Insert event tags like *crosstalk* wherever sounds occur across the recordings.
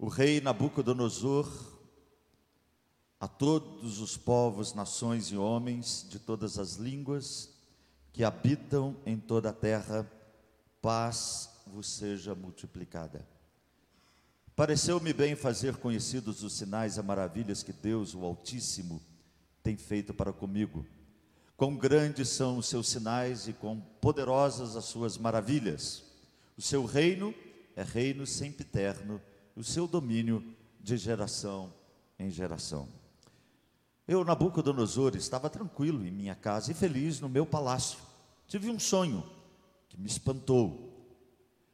o rei Nabucodonosor a todos os povos, nações e homens de todas as línguas que habitam em toda a terra, paz vos seja multiplicada. Pareceu-me bem fazer conhecidos os sinais e maravilhas que Deus, o Altíssimo, tem feito para comigo. Quão grandes são os seus sinais e quão poderosas as suas maravilhas. O seu reino é reino sempiterno, o seu domínio de geração em geração. Eu, Nabucodonosor, estava tranquilo em minha casa e feliz no meu palácio. Tive um sonho que me espantou.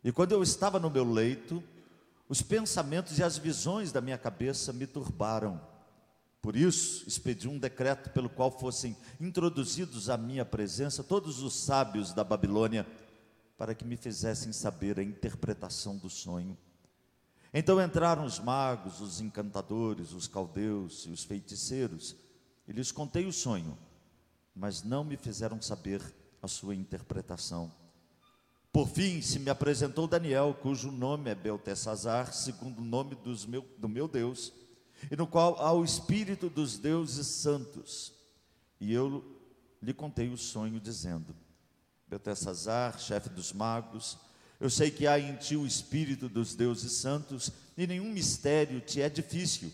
E quando eu estava no meu leito, os pensamentos e as visões da minha cabeça me turbaram. Por isso, expedi um decreto pelo qual fossem introduzidos à minha presença todos os sábios da Babilônia, para que me fizessem saber a interpretação do sonho. Então entraram os magos, os encantadores, os caldeus e os feiticeiros e lhes contei o sonho, mas não me fizeram saber a sua interpretação. Por fim, se me apresentou Daniel, cujo nome é Beltesazar, segundo o nome dos meu, do meu Deus, e no qual há o espírito dos deuses santos. E eu lhe contei o sonho, dizendo: Beltesazar, chefe dos magos, eu sei que há em ti o espírito dos deuses santos, e nenhum mistério te é difícil.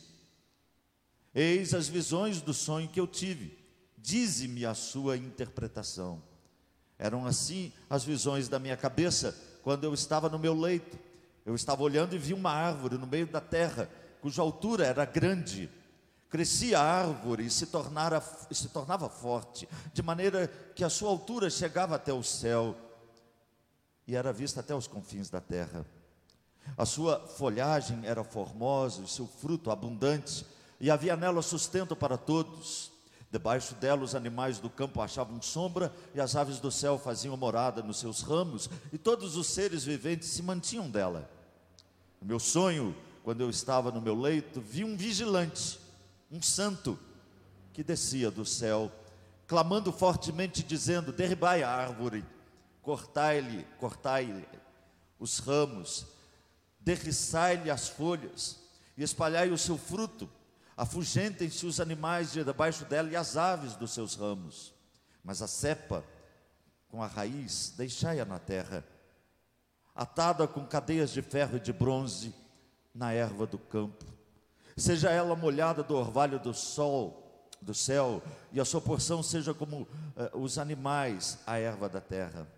Eis as visões do sonho que eu tive, dize-me a sua interpretação. Eram assim as visões da minha cabeça quando eu estava no meu leito. Eu estava olhando e vi uma árvore no meio da terra, cuja altura era grande. Crescia a árvore e se, tornara, se tornava forte, de maneira que a sua altura chegava até o céu e era vista até os confins da terra. A sua folhagem era formosa, o seu fruto abundante, e havia nela sustento para todos. Debaixo dela os animais do campo achavam sombra e as aves do céu faziam morada nos seus ramos e todos os seres viventes se mantinham dela. No meu sonho, quando eu estava no meu leito, vi um vigilante, um santo, que descia do céu, clamando fortemente, dizendo: Derribai a árvore, cortai-lhe, cortai-lhe os ramos, derriçai-lhe as folhas e espalhai o seu fruto Afugentem-se os animais de debaixo dela e as aves dos seus ramos. Mas a cepa, com a raiz, deixai-a na terra, atada com cadeias de ferro e de bronze na erva do campo. Seja ela molhada do orvalho do sol, do céu, e a sua porção seja como uh, os animais, a erva da terra.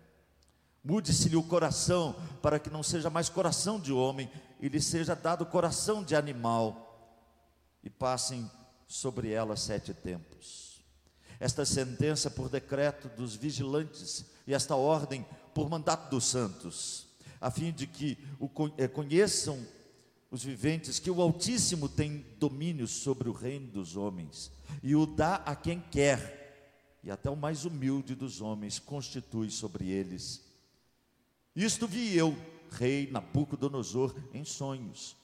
Mude-se-lhe o coração, para que não seja mais coração de homem, e lhe seja dado coração de animal e passem sobre ela sete tempos. Esta sentença por decreto dos vigilantes e esta ordem por mandato dos santos, a fim de que o eh, conheçam os viventes que o Altíssimo tem domínio sobre o reino dos homens e o dá a quem quer, e até o mais humilde dos homens constitui sobre eles. Isto vi eu, rei Nabucodonosor, em sonhos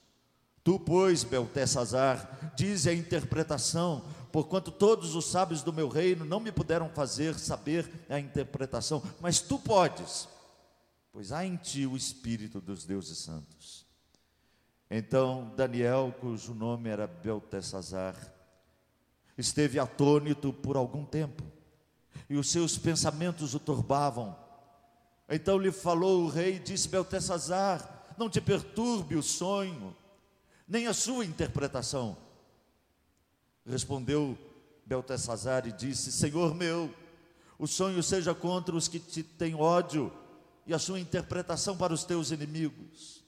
Tu, pois, Beltesazar, dize a interpretação, porquanto todos os sábios do meu reino não me puderam fazer saber a interpretação, mas tu podes, pois há em ti o espírito dos deuses santos. Então Daniel, cujo nome era Beltesazar, esteve atônito por algum tempo, e os seus pensamentos o turbavam. Então lhe falou o rei, disse Beltesazar: Não te perturbe o sonho nem a sua interpretação. Respondeu Beltesazar e disse: Senhor meu, o sonho seja contra os que te têm ódio, e a sua interpretação para os teus inimigos.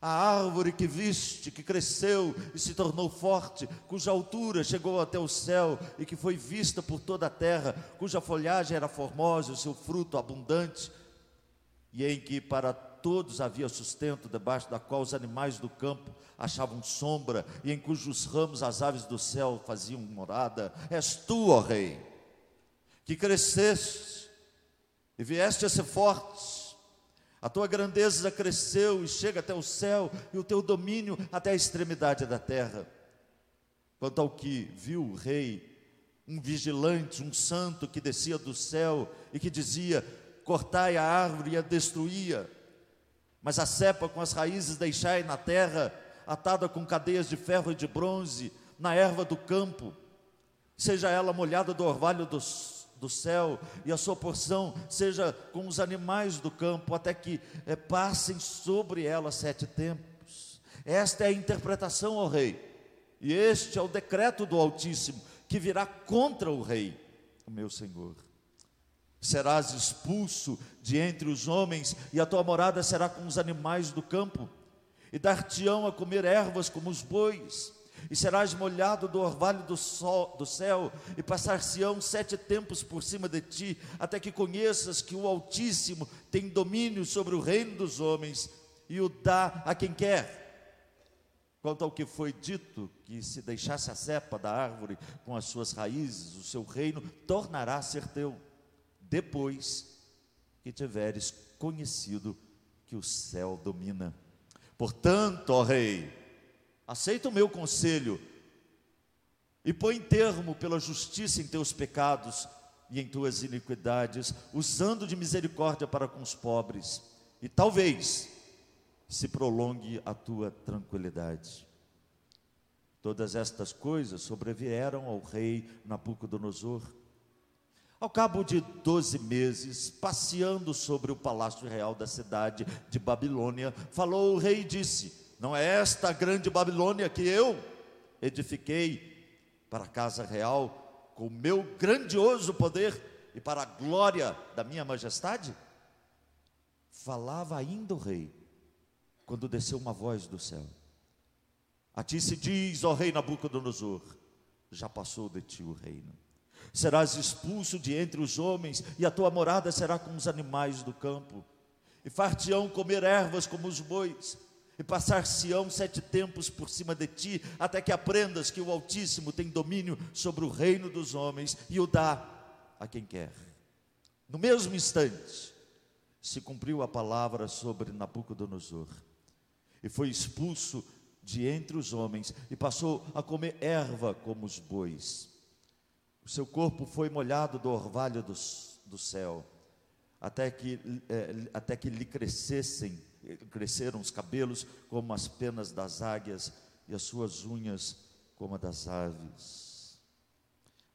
A árvore que viste, que cresceu e se tornou forte, cuja altura chegou até o céu e que foi vista por toda a terra, cuja folhagem era formosa e o seu fruto abundante, e em que para todos havia sustento, debaixo da qual os animais do campo achavam sombra, e em cujos ramos as aves do céu faziam morada. És tu, ó Rei, que cresceste e vieste a ser forte. A tua grandeza cresceu e chega até o céu, e o teu domínio até a extremidade da terra. Quanto ao que viu o rei, um vigilante, um santo que descia do céu e que dizia: Cortai a árvore e a destruía mas a cepa com as raízes deixai na terra, atada com cadeias de ferro e de bronze na erva do campo, seja ela molhada do orvalho do, do céu, e a sua porção seja com os animais do campo, até que é, passem sobre ela sete tempos. Esta é a interpretação, ó rei, e este é o decreto do Altíssimo, que virá contra o rei, o meu senhor. Serás expulso de entre os homens, e a tua morada será com os animais do campo, e dar-te-ão a comer ervas como os bois e serás molhado do orvalho do, sol, do céu, e passar-se-ão sete tempos por cima de ti, até que conheças que o Altíssimo tem domínio sobre o reino dos homens e o dá a quem quer. Quanto ao que foi dito, que se deixasse a cepa da árvore com as suas raízes, o seu reino tornará a ser teu, depois que tiveres conhecido que o céu domina. Portanto, ó Rei, aceita o meu conselho e põe termo pela justiça em teus pecados e em tuas iniquidades, usando de misericórdia para com os pobres, e talvez se prolongue a tua tranquilidade. Todas estas coisas sobrevieram ao rei Nabucodonosor. Ao cabo de doze meses, passeando sobre o palácio real da cidade de Babilônia, falou o rei e disse: não é esta a grande Babilônia que eu edifiquei para a casa real com o meu grandioso poder e para a glória da minha majestade? Falava ainda o rei, quando desceu uma voz do céu. A ti se diz, ó rei Nabucodonosor, já passou de ti o reino. Serás expulso de entre os homens, e a tua morada será com os animais do campo. E far-te-ão comer ervas como os bois, e passar-se-ão sete tempos por cima de ti, até que aprendas que o Altíssimo tem domínio sobre o reino dos homens e o dá a quem quer. No mesmo instante, se cumpriu a palavra sobre Nabucodonosor, e foi expulso de entre os homens, e passou a comer erva como os bois. O seu corpo foi molhado do orvalho do, do céu, até que, é, até que lhe crescessem cresceram os cabelos como as penas das águias e as suas unhas como a das aves.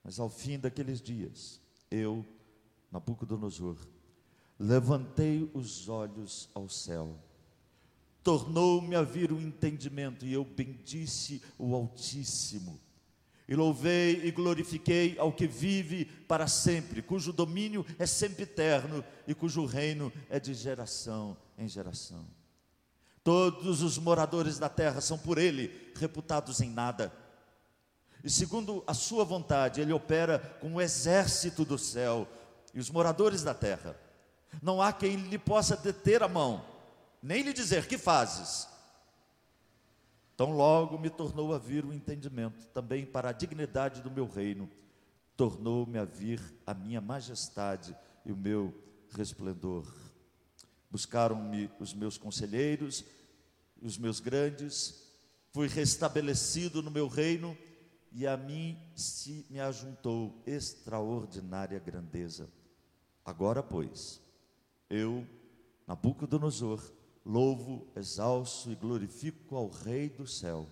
Mas ao fim daqueles dias, eu, Nabucodonosor, levantei os olhos ao céu, tornou-me a vir o entendimento, e eu bendisse o Altíssimo e louvei e glorifiquei ao que vive para sempre, cujo domínio é sempre eterno e cujo reino é de geração em geração. Todos os moradores da terra são por ele reputados em nada. E segundo a sua vontade, ele opera com o exército do céu e os moradores da terra. Não há quem lhe possa deter a mão, nem lhe dizer que fazes Tão logo me tornou a vir o entendimento, também para a dignidade do meu reino, tornou-me a vir a minha majestade e o meu resplendor. Buscaram-me os meus conselheiros, os meus grandes, fui restabelecido no meu reino e a mim se me ajuntou extraordinária grandeza. Agora, pois, eu, Nabucodonosor, Louvo, exalço e glorifico ao Rei do céu,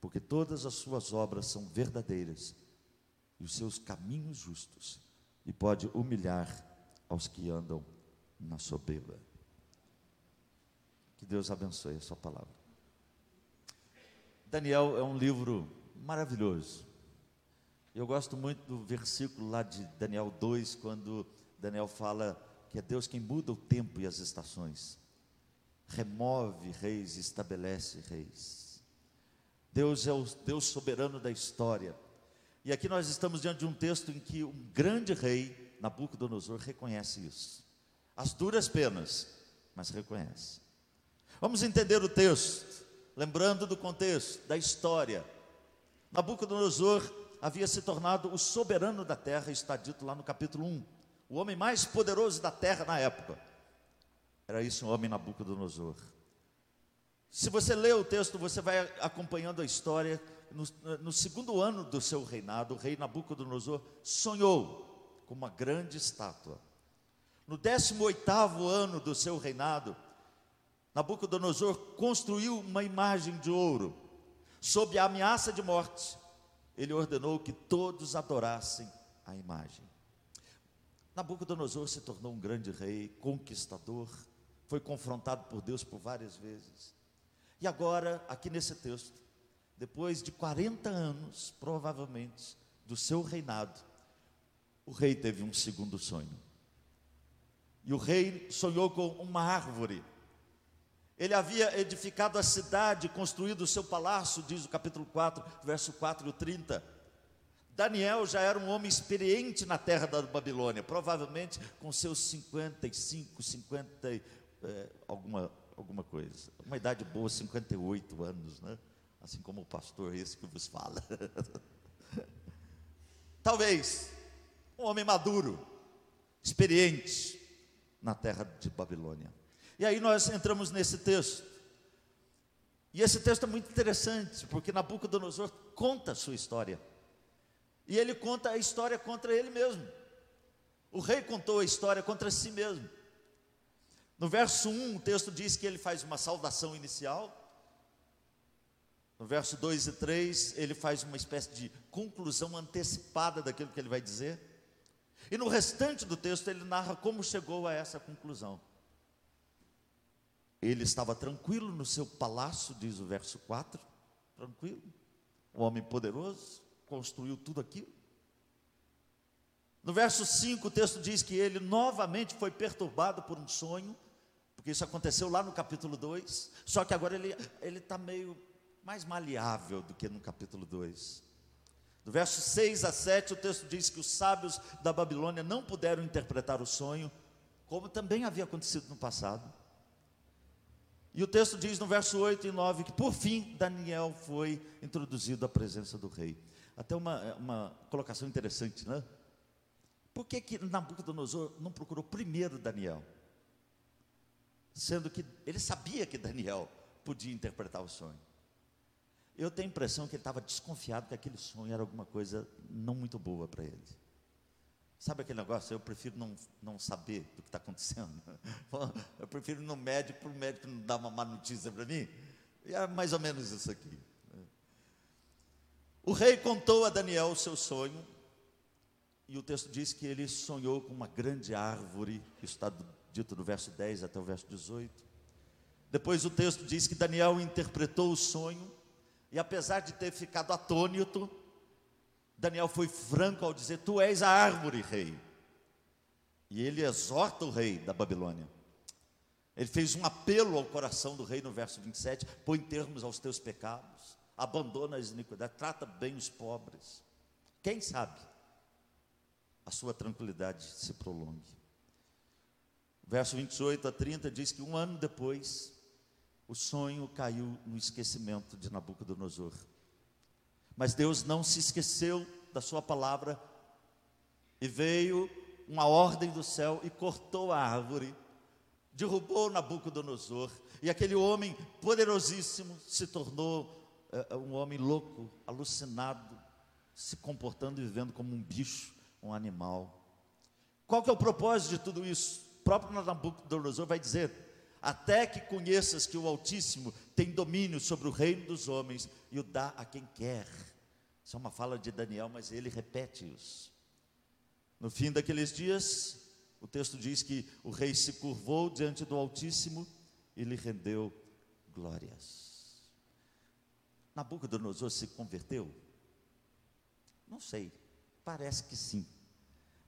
porque todas as suas obras são verdadeiras e os seus caminhos justos, e pode humilhar aos que andam na soberba. Que Deus abençoe a sua palavra. Daniel é um livro maravilhoso. Eu gosto muito do versículo lá de Daniel 2, quando Daniel fala que é Deus quem muda o tempo e as estações remove reis, estabelece reis. Deus é o Deus soberano da história. E aqui nós estamos diante de um texto em que um grande rei, Nabucodonosor, reconhece isso. As duras penas, mas reconhece. Vamos entender o texto, lembrando do contexto, da história. Nabucodonosor havia se tornado o soberano da terra, está dito lá no capítulo 1, o homem mais poderoso da terra na época. Era isso um homem Nabucodonosor. Se você lê o texto, você vai acompanhando a história. No, no, segundo ano do seu reinado, o rei Nabucodonosor sonhou com uma grande estátua. No 18 oitavo ano do seu reinado, Nabucodonosor construiu uma imagem de ouro. Sob a ameaça de morte, ele ordenou que todos adorassem a imagem. Nabucodonosor se tornou um grande rei, conquistador, foi confrontado por Deus por várias vezes. E agora, aqui nesse texto, depois de 40 anos, provavelmente, do seu reinado, o rei teve um segundo sonho. E o rei sonhou com uma árvore. Ele havia edificado a cidade, construído o seu palácio, diz o capítulo 4, verso 4 e 30. Daniel já era um homem experiente na terra da Babilônia, provavelmente com seus 55, 50, é, alguma, alguma coisa. Uma idade boa, 58 anos, né? Assim como o pastor esse que vos fala. *laughs* Talvez um homem maduro, experiente na terra de Babilônia. E aí nós entramos nesse texto. E esse texto é muito interessante, porque Nabucodonosor conta a sua história. E ele conta a história contra ele mesmo. O rei contou a história contra si mesmo. No verso 1, o texto diz que ele faz uma saudação inicial. No verso 2 e 3, ele faz uma espécie de conclusão antecipada daquilo que ele vai dizer. E no restante do texto, ele narra como chegou a essa conclusão. Ele estava tranquilo no seu palácio, diz o verso 4, tranquilo, um homem poderoso, construiu tudo aquilo. No verso 5, o texto diz que ele novamente foi perturbado por um sonho, porque isso aconteceu lá no capítulo 2, só que agora ele está meio mais maleável do que no capítulo 2. Do verso 6 a 7, o texto diz que os sábios da Babilônia não puderam interpretar o sonho, como também havia acontecido no passado. E o texto diz no verso 8 e 9 que por fim Daniel foi introduzido à presença do rei. Até uma, uma colocação interessante, né? Por que, que Nabucodonosor não procurou primeiro Daniel? Sendo que ele sabia que Daniel podia interpretar o sonho. Eu tenho a impressão que ele estava desconfiado que aquele sonho era alguma coisa não muito boa para ele. Sabe aquele negócio? Eu prefiro não, não saber do que está acontecendo. *laughs* Eu prefiro ir no médico para o médico não dar uma má notícia para mim. E é mais ou menos isso aqui. O rei contou a Daniel o seu sonho, e o texto diz que ele sonhou com uma grande árvore, isso está dito do verso 10 até o verso 18. Depois o texto diz que Daniel interpretou o sonho, e apesar de ter ficado atônito, Daniel foi franco ao dizer: Tu és a árvore, rei. E ele exorta o rei da Babilônia. Ele fez um apelo ao coração do rei no verso 27, põe termos aos teus pecados, abandona as iniquidades, trata bem os pobres. Quem sabe a sua tranquilidade se prolongue. Verso 28 a 30 diz que um ano depois, o sonho caiu no esquecimento de Nabucodonosor. Mas Deus não se esqueceu da sua palavra e veio uma ordem do céu e cortou a árvore, derrubou Nabucodonosor, e aquele homem poderosíssimo se tornou uh, um homem louco, alucinado, se comportando e vivendo como um bicho, um animal. Qual que é o propósito de tudo isso? Próprio Nabucodonosor vai dizer: até que conheças que o Altíssimo tem domínio sobre o reino dos homens e o dá a quem quer. Isso é uma fala de Daniel, mas ele repete isso. No fim daqueles dias, o texto diz que o rei se curvou diante do Altíssimo e lhe rendeu glórias. Nabucodonosor se converteu? Não sei, parece que sim.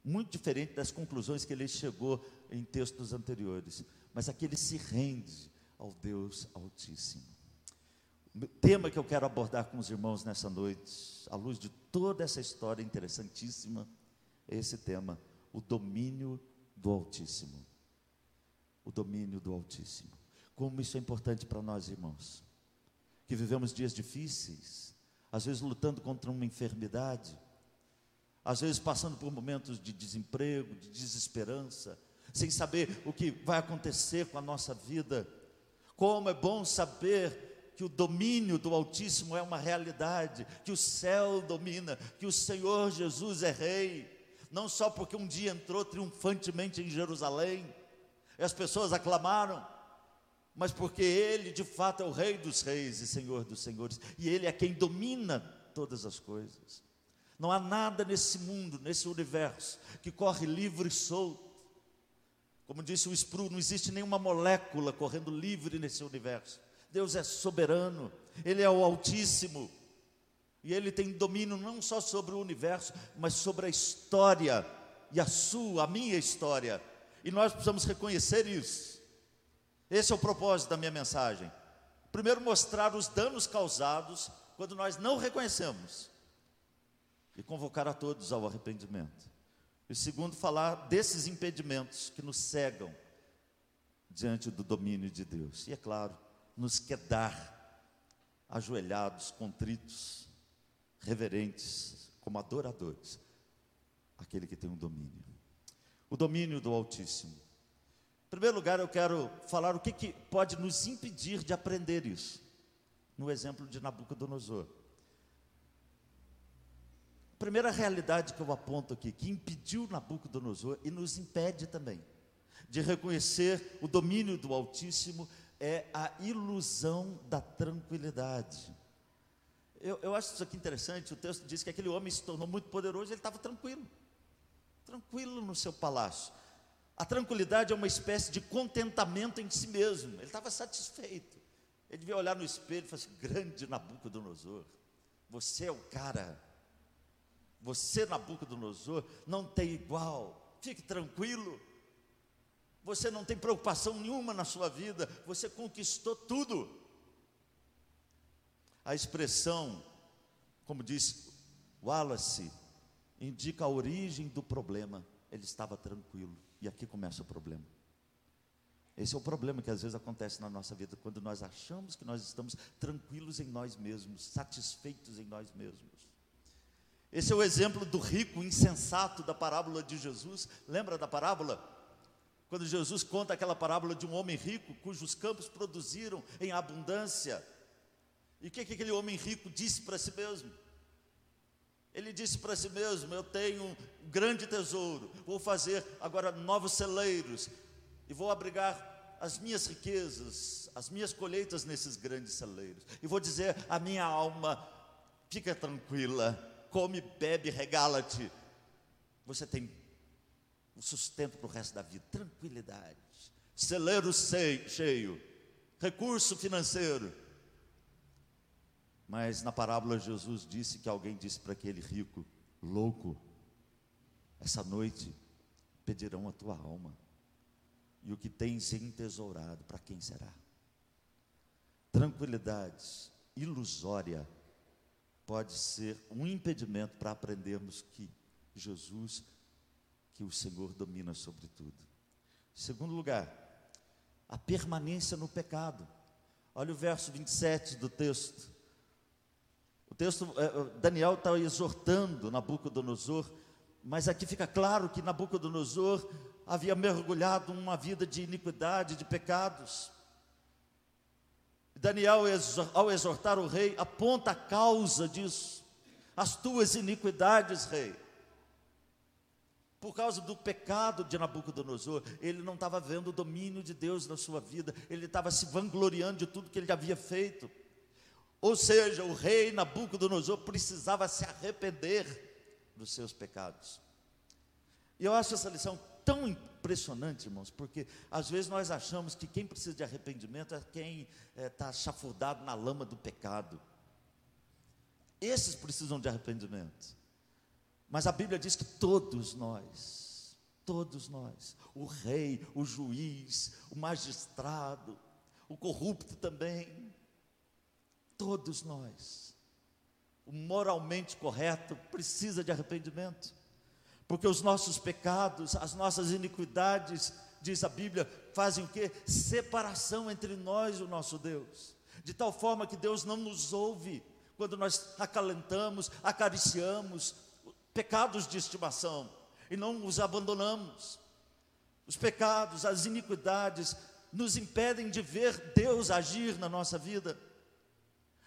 Muito diferente das conclusões que ele chegou em textos anteriores mas aqui ele se rende ao Deus Altíssimo. O tema que eu quero abordar com os irmãos nessa noite, à luz de toda essa história interessantíssima, é esse tema: o domínio do Altíssimo. O domínio do Altíssimo. Como isso é importante para nós, irmãos, que vivemos dias difíceis, às vezes lutando contra uma enfermidade, às vezes passando por momentos de desemprego, de desesperança, sem saber o que vai acontecer com a nossa vida. Como é bom saber que o domínio do Altíssimo é uma realidade, que o céu domina, que o Senhor Jesus é Rei, não só porque um dia entrou triunfantemente em Jerusalém, e as pessoas aclamaram, mas porque Ele de fato é o Rei dos Reis e Senhor dos Senhores, e Ele é quem domina todas as coisas. Não há nada nesse mundo, nesse universo, que corre livre e solto. Como disse o Spru, não existe nenhuma molécula correndo livre nesse universo. Deus é soberano, Ele é o Altíssimo, e Ele tem domínio não só sobre o universo, mas sobre a história, e a sua, a minha história. E nós precisamos reconhecer isso. Esse é o propósito da minha mensagem. Primeiro, mostrar os danos causados quando nós não reconhecemos, e convocar a todos ao arrependimento. E segundo, falar desses impedimentos que nos cegam diante do domínio de Deus. E é claro, nos quedar ajoelhados, contritos, reverentes, como adoradores, aquele que tem o um domínio. O domínio do Altíssimo. Em primeiro lugar, eu quero falar o que, que pode nos impedir de aprender isso, no exemplo de Nabucodonosor. Primeira realidade que eu aponto aqui, que impediu Nabucodonosor e nos impede também de reconhecer o domínio do Altíssimo, é a ilusão da tranquilidade. Eu, eu acho isso aqui interessante. O texto diz que aquele homem se tornou muito poderoso, ele estava tranquilo, tranquilo no seu palácio. A tranquilidade é uma espécie de contentamento em si mesmo. Ele estava satisfeito. Ele devia olhar no espelho e falar assim: Grande Nabucodonosor, você é o cara. Você, Nabucodonosor, não tem igual. Fique tranquilo você não tem preocupação nenhuma na sua vida, você conquistou tudo. A expressão, como diz Wallace, indica a origem do problema. Ele estava tranquilo, e aqui começa o problema. Esse é o problema que às vezes acontece na nossa vida, quando nós achamos que nós estamos tranquilos em nós mesmos, satisfeitos em nós mesmos. Esse é o exemplo do rico insensato da parábola de Jesus. Lembra da parábola? Quando Jesus conta aquela parábola de um homem rico cujos campos produziram em abundância. E o que, que aquele homem rico disse para si mesmo? Ele disse para si mesmo: Eu tenho um grande tesouro, vou fazer agora novos celeiros e vou abrigar as minhas riquezas, as minhas colheitas nesses grandes celeiros. E vou dizer à minha alma: fica tranquila, come, bebe, regala-te. Você tem o sustento para o resto da vida, tranquilidade, celeiro cheio, recurso financeiro. Mas na parábola Jesus disse que alguém disse para aquele rico, louco, essa noite pedirão a tua alma, e o que tens entesourado, para quem será? Tranquilidade ilusória pode ser um impedimento para aprendermos que Jesus que o Senhor domina sobre tudo. Segundo lugar, a permanência no pecado. Olha o verso 27 do texto. O texto, é, é, Daniel está exortando Nabucodonosor, mas aqui fica claro que Nabucodonosor havia mergulhado numa vida de iniquidade, de pecados. Daniel, ao exortar o rei, aponta a causa disso, as tuas iniquidades, rei por causa do pecado de Nabucodonosor, ele não estava vendo o domínio de Deus na sua vida, ele estava se vangloriando de tudo que ele havia feito. Ou seja, o rei Nabucodonosor precisava se arrepender dos seus pecados. E eu acho essa lição tão impressionante, irmãos, porque às vezes nós achamos que quem precisa de arrependimento é quem está eh, é, chafurdado na lama do pecado. Esses precisam de arrependimento. Mas a Bíblia diz que todos nós, todos nós, o rei, o juiz, o magistrado, o corrupto também, todos nós, o moralmente correto precisa de arrependimento, porque os nossos pecados, as nossas iniquidades, diz a Bíblia, fazem o que? Separação entre nós e o nosso Deus, de tal forma que Deus não nos ouve quando nós acalentamos, acariciamos, pecados de estimação e não os abandonamos. Os pecados, as iniquidades nos impedem de ver Deus agir na nossa vida,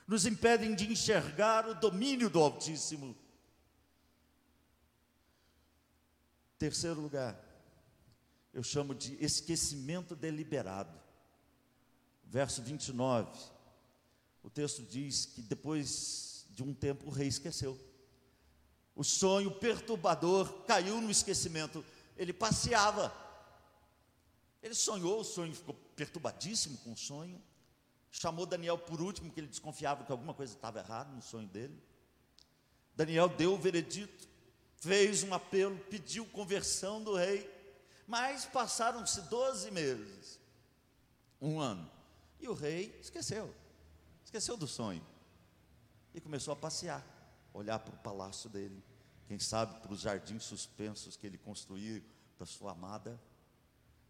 nos impedem de enxergar o domínio do Altíssimo. Terceiro lugar, eu chamo de esquecimento deliberado. verso 29, o texto diz que depois de um tempo o rei esqueceu. O sonho perturbador caiu no esquecimento. Ele passeava. Ele sonhou, o sonho ficou perturbadíssimo com o sonho. Chamou Daniel por último, que ele desconfiava que alguma coisa estava errada no sonho dele. Daniel deu o veredito, fez um apelo, pediu conversão do rei. Mas passaram-se 12 meses, um ano, e o rei esqueceu, esqueceu do sonho, e começou a passear, olhar para o palácio dele, quem sabe para os jardins suspensos que ele construiu para sua amada,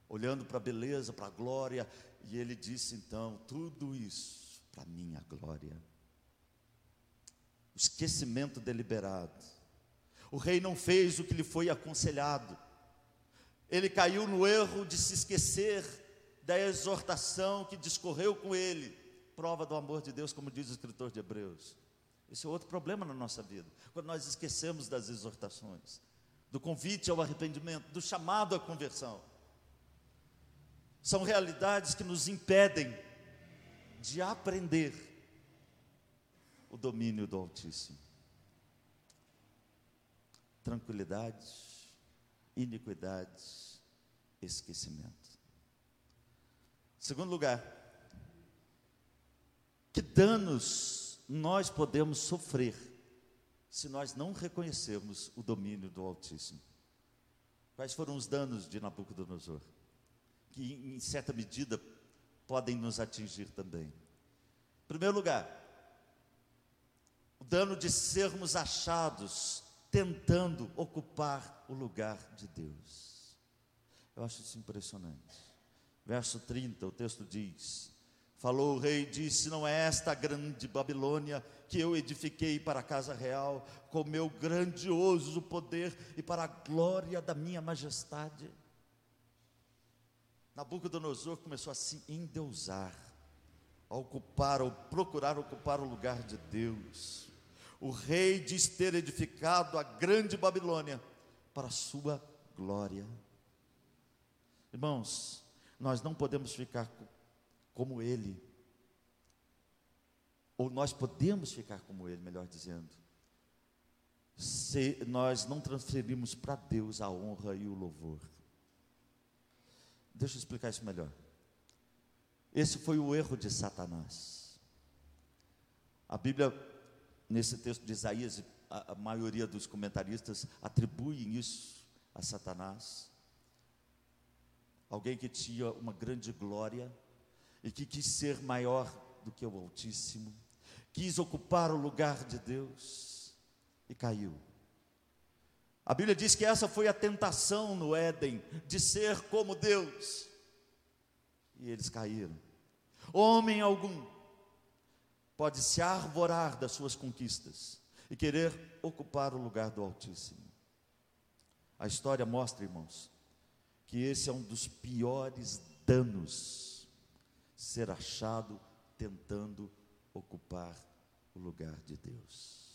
olhando para a beleza, para a glória, e ele disse então: tudo isso para minha glória. O esquecimento deliberado. O rei não fez o que lhe foi aconselhado. Ele caiu no erro de se esquecer da exortação que discorreu com ele, prova do amor de Deus, como diz o escritor de Hebreus. Esse é outro problema na nossa vida, quando nós esquecemos das exortações, do convite ao arrependimento, do chamado à conversão. São realidades que nos impedem de aprender o domínio do Altíssimo. Tranquilidade, iniquidade, esquecimento. Segundo lugar, que danos nós podemos sofrer se nós não reconhecermos o domínio do Altíssimo? Quais foram os danos de Nabucodonosor? Que, em certa medida, podem nos atingir também. Em primeiro lugar, o dano de sermos achados tentando ocupar o lugar de Deus. Eu acho isso impressionante. Verso 30, o texto diz: Falou o rei, disse: Não é esta a grande Babilônia que eu edifiquei para a casa real, com meu grandioso poder e para a glória da minha majestade. Nabucodonosor começou a se endeusar, a ocupar ou procurar ocupar o lugar de Deus. O rei diz ter edificado a grande Babilônia para a sua glória. Irmãos, nós não podemos ficar como ele, ou nós podemos ficar como ele, melhor dizendo, se nós não transferimos para Deus a honra e o louvor. Deixa eu explicar isso melhor. Esse foi o erro de Satanás. A Bíblia, nesse texto de Isaías, a, a maioria dos comentaristas atribuem isso a Satanás. Alguém que tinha uma grande glória e que quis ser maior do que o Altíssimo, quis ocupar o lugar de Deus e caiu. A Bíblia diz que essa foi a tentação no Éden, de ser como Deus. E eles caíram. Homem algum pode se arvorar das suas conquistas e querer ocupar o lugar do Altíssimo. A história mostra, irmãos, que esse é um dos piores danos ser achado tentando ocupar o lugar de Deus.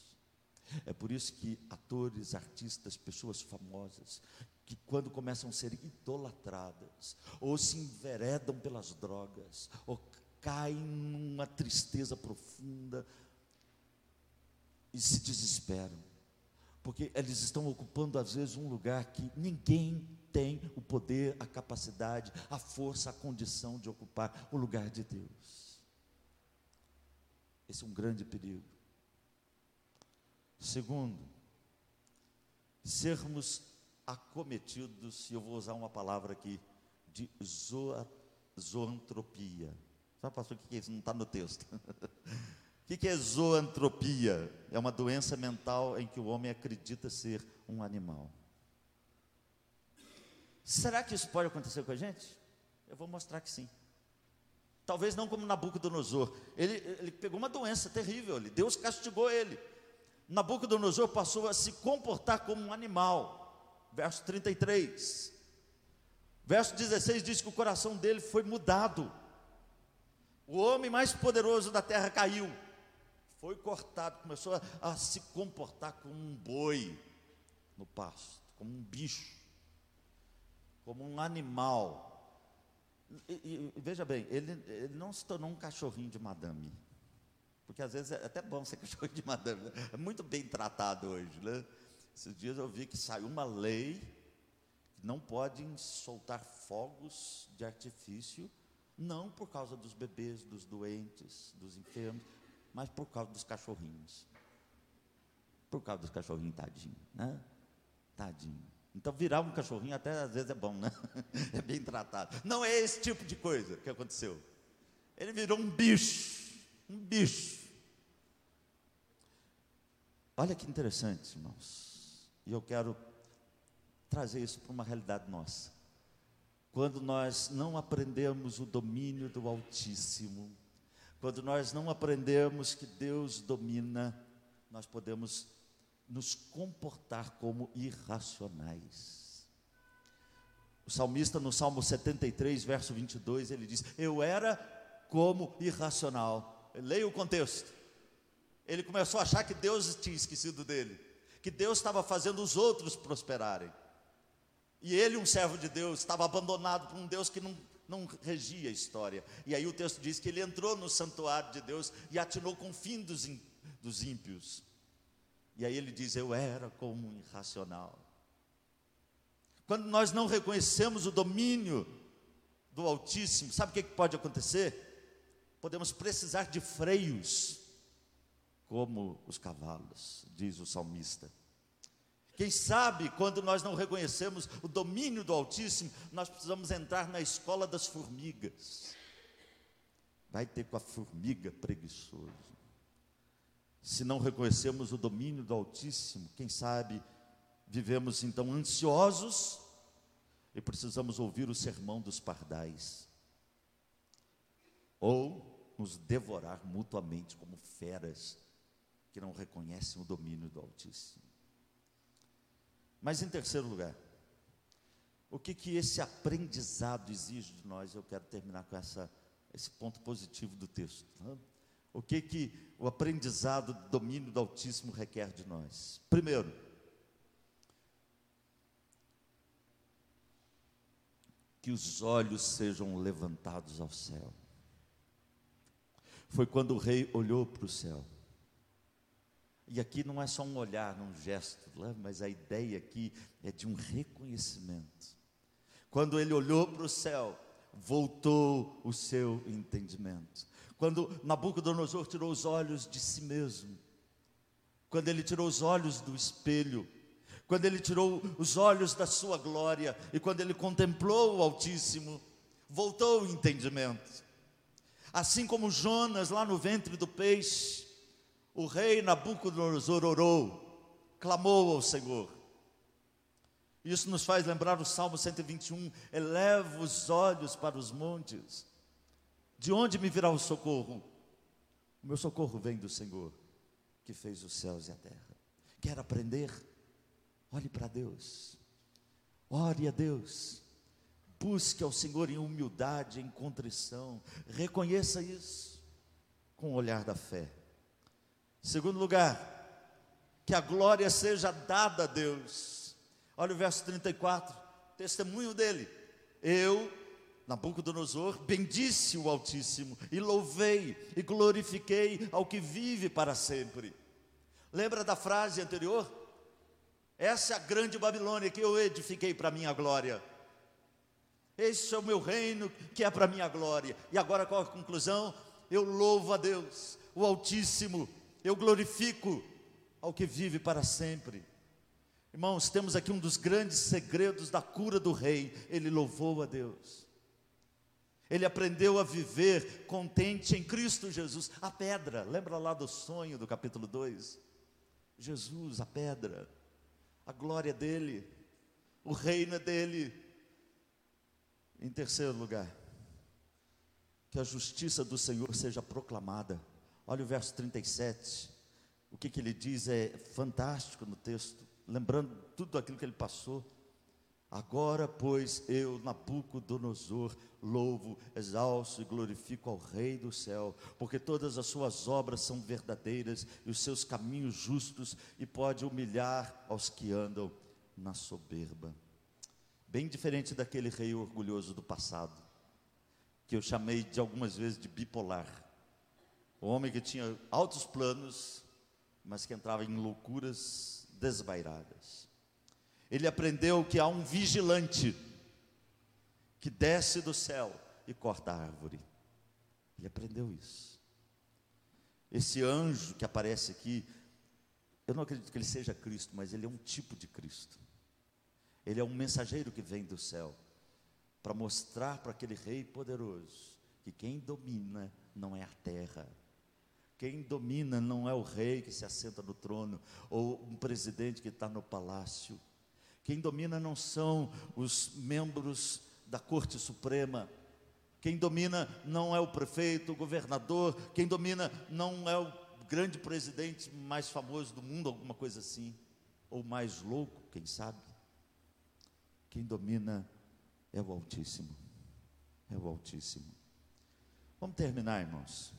É por isso que atores, artistas, pessoas famosas, que quando começam a ser idolatradas, ou se enveredam pelas drogas, ou caem numa tristeza profunda e se desesperam, porque eles estão ocupando às vezes um lugar que ninguém tem o poder, a capacidade, a força, a condição de ocupar o lugar de Deus. Esse é um grande perigo. Segundo, sermos acometidos, e eu vou usar uma palavra aqui, de zoa, zoantropia. Sabe, pastor, o que é isso? Não está no texto. *laughs* o que é zoantropia? É uma doença mental em que o homem acredita ser um animal. Será que isso pode acontecer com a gente? Eu vou mostrar que sim. Talvez não como Nabucodonosor. Ele, ele pegou uma doença terrível, ele, Deus castigou ele. Nabucodonosor passou a se comportar como um animal. Verso 33. Verso 16 diz que o coração dele foi mudado. O homem mais poderoso da terra caiu. Foi cortado, começou a, a se comportar como um boi no pasto, como um bicho, como um animal. E, e, veja bem, ele, ele não se tornou um cachorrinho de madame. Porque às vezes é até bom ser *laughs* cachorrinho de madame. Né? É muito bem tratado hoje. Né? Esses dias eu vi que saiu uma lei que não podem soltar fogos de artifício, não por causa dos bebês, dos doentes, dos enfermos, mas por causa dos cachorrinhos. Por causa dos cachorrinhos, tadinho, né? Tadinho. Então, virar um cachorrinho até às vezes é bom, né? *laughs* É bem tratado. Não é esse tipo de coisa que aconteceu. Ele virou um bicho, um bicho. Olha que interessante, irmãos. E eu quero trazer isso para uma realidade nossa. Quando nós não aprendemos o domínio do Altíssimo, quando nós não aprendemos que Deus domina, nós podemos nos comportar como irracionais. O salmista, no Salmo 73, verso 22, ele diz: Eu era como irracional. Leia o contexto. Ele começou a achar que Deus tinha esquecido dele, que Deus estava fazendo os outros prosperarem. E ele, um servo de Deus, estava abandonado por um Deus que não, não regia a história. E aí o texto diz que ele entrou no santuário de Deus e atinou com o fim dos, dos ímpios. E aí ele diz: Eu era como um irracional. Quando nós não reconhecemos o domínio do Altíssimo, sabe o que pode acontecer? Podemos precisar de freios, como os cavalos, diz o salmista. Quem sabe, quando nós não reconhecemos o domínio do Altíssimo, nós precisamos entrar na escola das formigas. Vai ter com a formiga preguiçoso. Se não reconhecemos o domínio do Altíssimo, quem sabe vivemos então ansiosos e precisamos ouvir o sermão dos pardais, ou nos devorar mutuamente como feras que não reconhecem o domínio do Altíssimo. Mas em terceiro lugar, o que que esse aprendizado exige de nós? Eu quero terminar com essa, esse ponto positivo do texto. Tá? O que que o aprendizado do domínio do Altíssimo requer de nós? Primeiro, que os olhos sejam levantados ao céu. Foi quando o rei olhou para o céu. E aqui não é só um olhar, um gesto, né? mas a ideia aqui é de um reconhecimento. Quando ele olhou para o céu, voltou o seu entendimento quando Nabucodonosor tirou os olhos de si mesmo, quando ele tirou os olhos do espelho, quando ele tirou os olhos da sua glória e quando ele contemplou o Altíssimo, voltou o entendimento. Assim como Jonas lá no ventre do peixe, o rei Nabucodonosor orou, clamou ao Senhor. Isso nos faz lembrar o Salmo 121: eleva os olhos para os montes, de onde me virá o socorro? O meu socorro vem do Senhor, que fez os céus e a terra. Quer aprender? Olhe para Deus. Ore a Deus. Busque ao Senhor em humildade, em contrição. Reconheça isso com o olhar da fé. Segundo lugar, que a glória seja dada a Deus. Olha o verso 34, testemunho dele. Eu Nabucodonosor bendisse o Altíssimo e louvei e glorifiquei ao que vive para sempre. Lembra da frase anterior? Essa é a grande Babilônia que eu edifiquei para minha glória. Esse é o meu reino que é para minha glória. E agora qual a conclusão? Eu louvo a Deus, o Altíssimo, eu glorifico ao que vive para sempre. Irmãos, temos aqui um dos grandes segredos da cura do rei. Ele louvou a Deus. Ele aprendeu a viver contente em Cristo Jesus. A pedra, lembra lá do sonho do capítulo 2? Jesus, a pedra, a glória dele, o reino é dele. Em terceiro lugar, que a justiça do Senhor seja proclamada. Olha o verso 37. O que, que ele diz é fantástico no texto, lembrando tudo aquilo que ele passou. Agora, pois, eu, Nabucodonosor, louvo, exalço e glorifico ao Rei do céu, porque todas as suas obras são verdadeiras e os seus caminhos justos, e pode humilhar aos que andam na soberba. Bem diferente daquele rei orgulhoso do passado. que eu chamei de algumas vezes de bipolar. O homem que tinha altos planos, mas que entrava em loucuras desvairadas. Ele aprendeu que há um vigilante que desce do céu e corta a árvore. Ele aprendeu isso. Esse anjo que aparece aqui, eu não acredito que ele seja Cristo, mas ele é um tipo de Cristo. Ele é um mensageiro que vem do céu para mostrar para aquele rei poderoso que quem domina não é a terra. Quem domina não é o rei que se assenta no trono ou um presidente que está no palácio. Quem domina não são os membros da Corte Suprema. Quem domina não é o prefeito, o governador. Quem domina não é o grande presidente mais famoso do mundo, alguma coisa assim. Ou mais louco, quem sabe. Quem domina é o Altíssimo. É o Altíssimo. Vamos terminar, irmãos.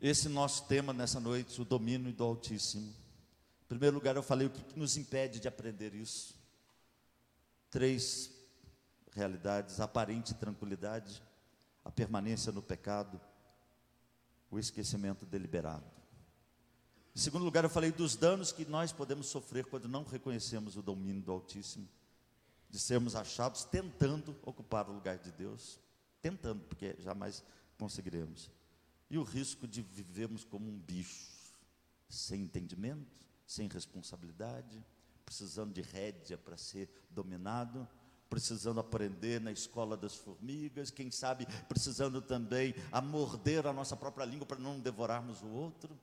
Esse nosso tema nessa noite, o domínio do Altíssimo. Em primeiro lugar, eu falei o que nos impede de aprender isso. Três realidades: aparente tranquilidade, a permanência no pecado, o esquecimento deliberado. Em segundo lugar, eu falei dos danos que nós podemos sofrer quando não reconhecemos o domínio do Altíssimo de sermos achados tentando ocupar o lugar de Deus, tentando, porque jamais conseguiremos. E o risco de vivermos como um bicho, sem entendimento, sem responsabilidade, precisando de rédea para ser dominado, precisando aprender na escola das formigas, quem sabe precisando também a morder a nossa própria língua para não devorarmos o outro,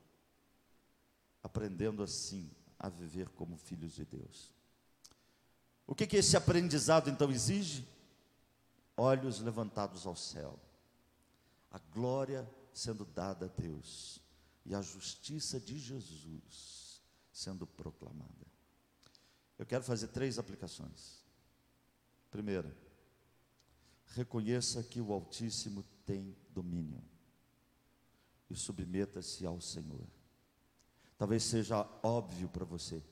aprendendo assim a viver como filhos de Deus. O que, que esse aprendizado então exige? Olhos levantados ao céu, a glória sendo dada a Deus e a justiça de Jesus sendo proclamada. Eu quero fazer três aplicações. Primeira, reconheça que o Altíssimo tem domínio e submeta-se ao Senhor. Talvez seja óbvio para você,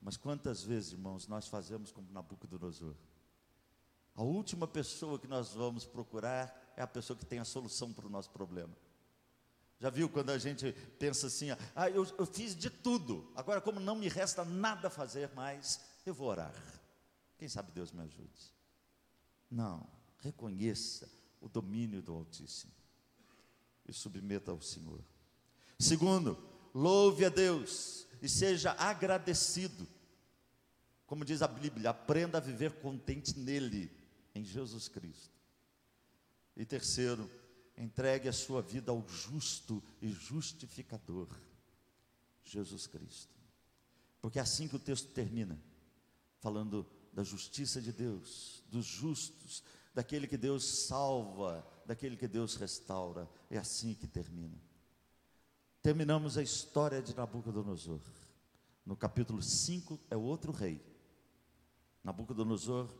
mas quantas vezes, irmãos, nós fazemos como Nabucodonosor? A última pessoa que nós vamos procurar é a pessoa que tem a solução para o nosso problema. Já viu quando a gente pensa assim, ah, eu, eu fiz de tudo, agora como não me resta nada a fazer mais, eu vou orar. Quem sabe Deus me ajude? Não, reconheça o domínio do Altíssimo e submeta ao Senhor. Segundo, louve a Deus e seja agradecido. Como diz a Bíblia, aprenda a viver contente nele, em Jesus Cristo. E terceiro, entregue a sua vida ao justo e justificador, Jesus Cristo. Porque é assim que o texto termina, falando da justiça de Deus, dos justos, daquele que Deus salva, daquele que Deus restaura. É assim que termina terminamos a história de Nabucodonosor. No capítulo 5 é outro rei. Nabucodonosor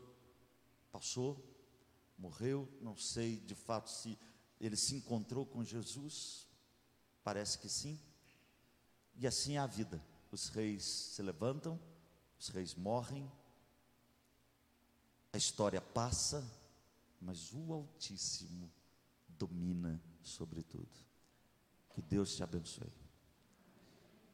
passou, morreu, não sei de fato se ele se encontrou com Jesus, parece que sim. E assim é a vida. Os reis se levantam, os reis morrem, a história passa, mas o Altíssimo domina sobre tudo. Que Deus te abençoe.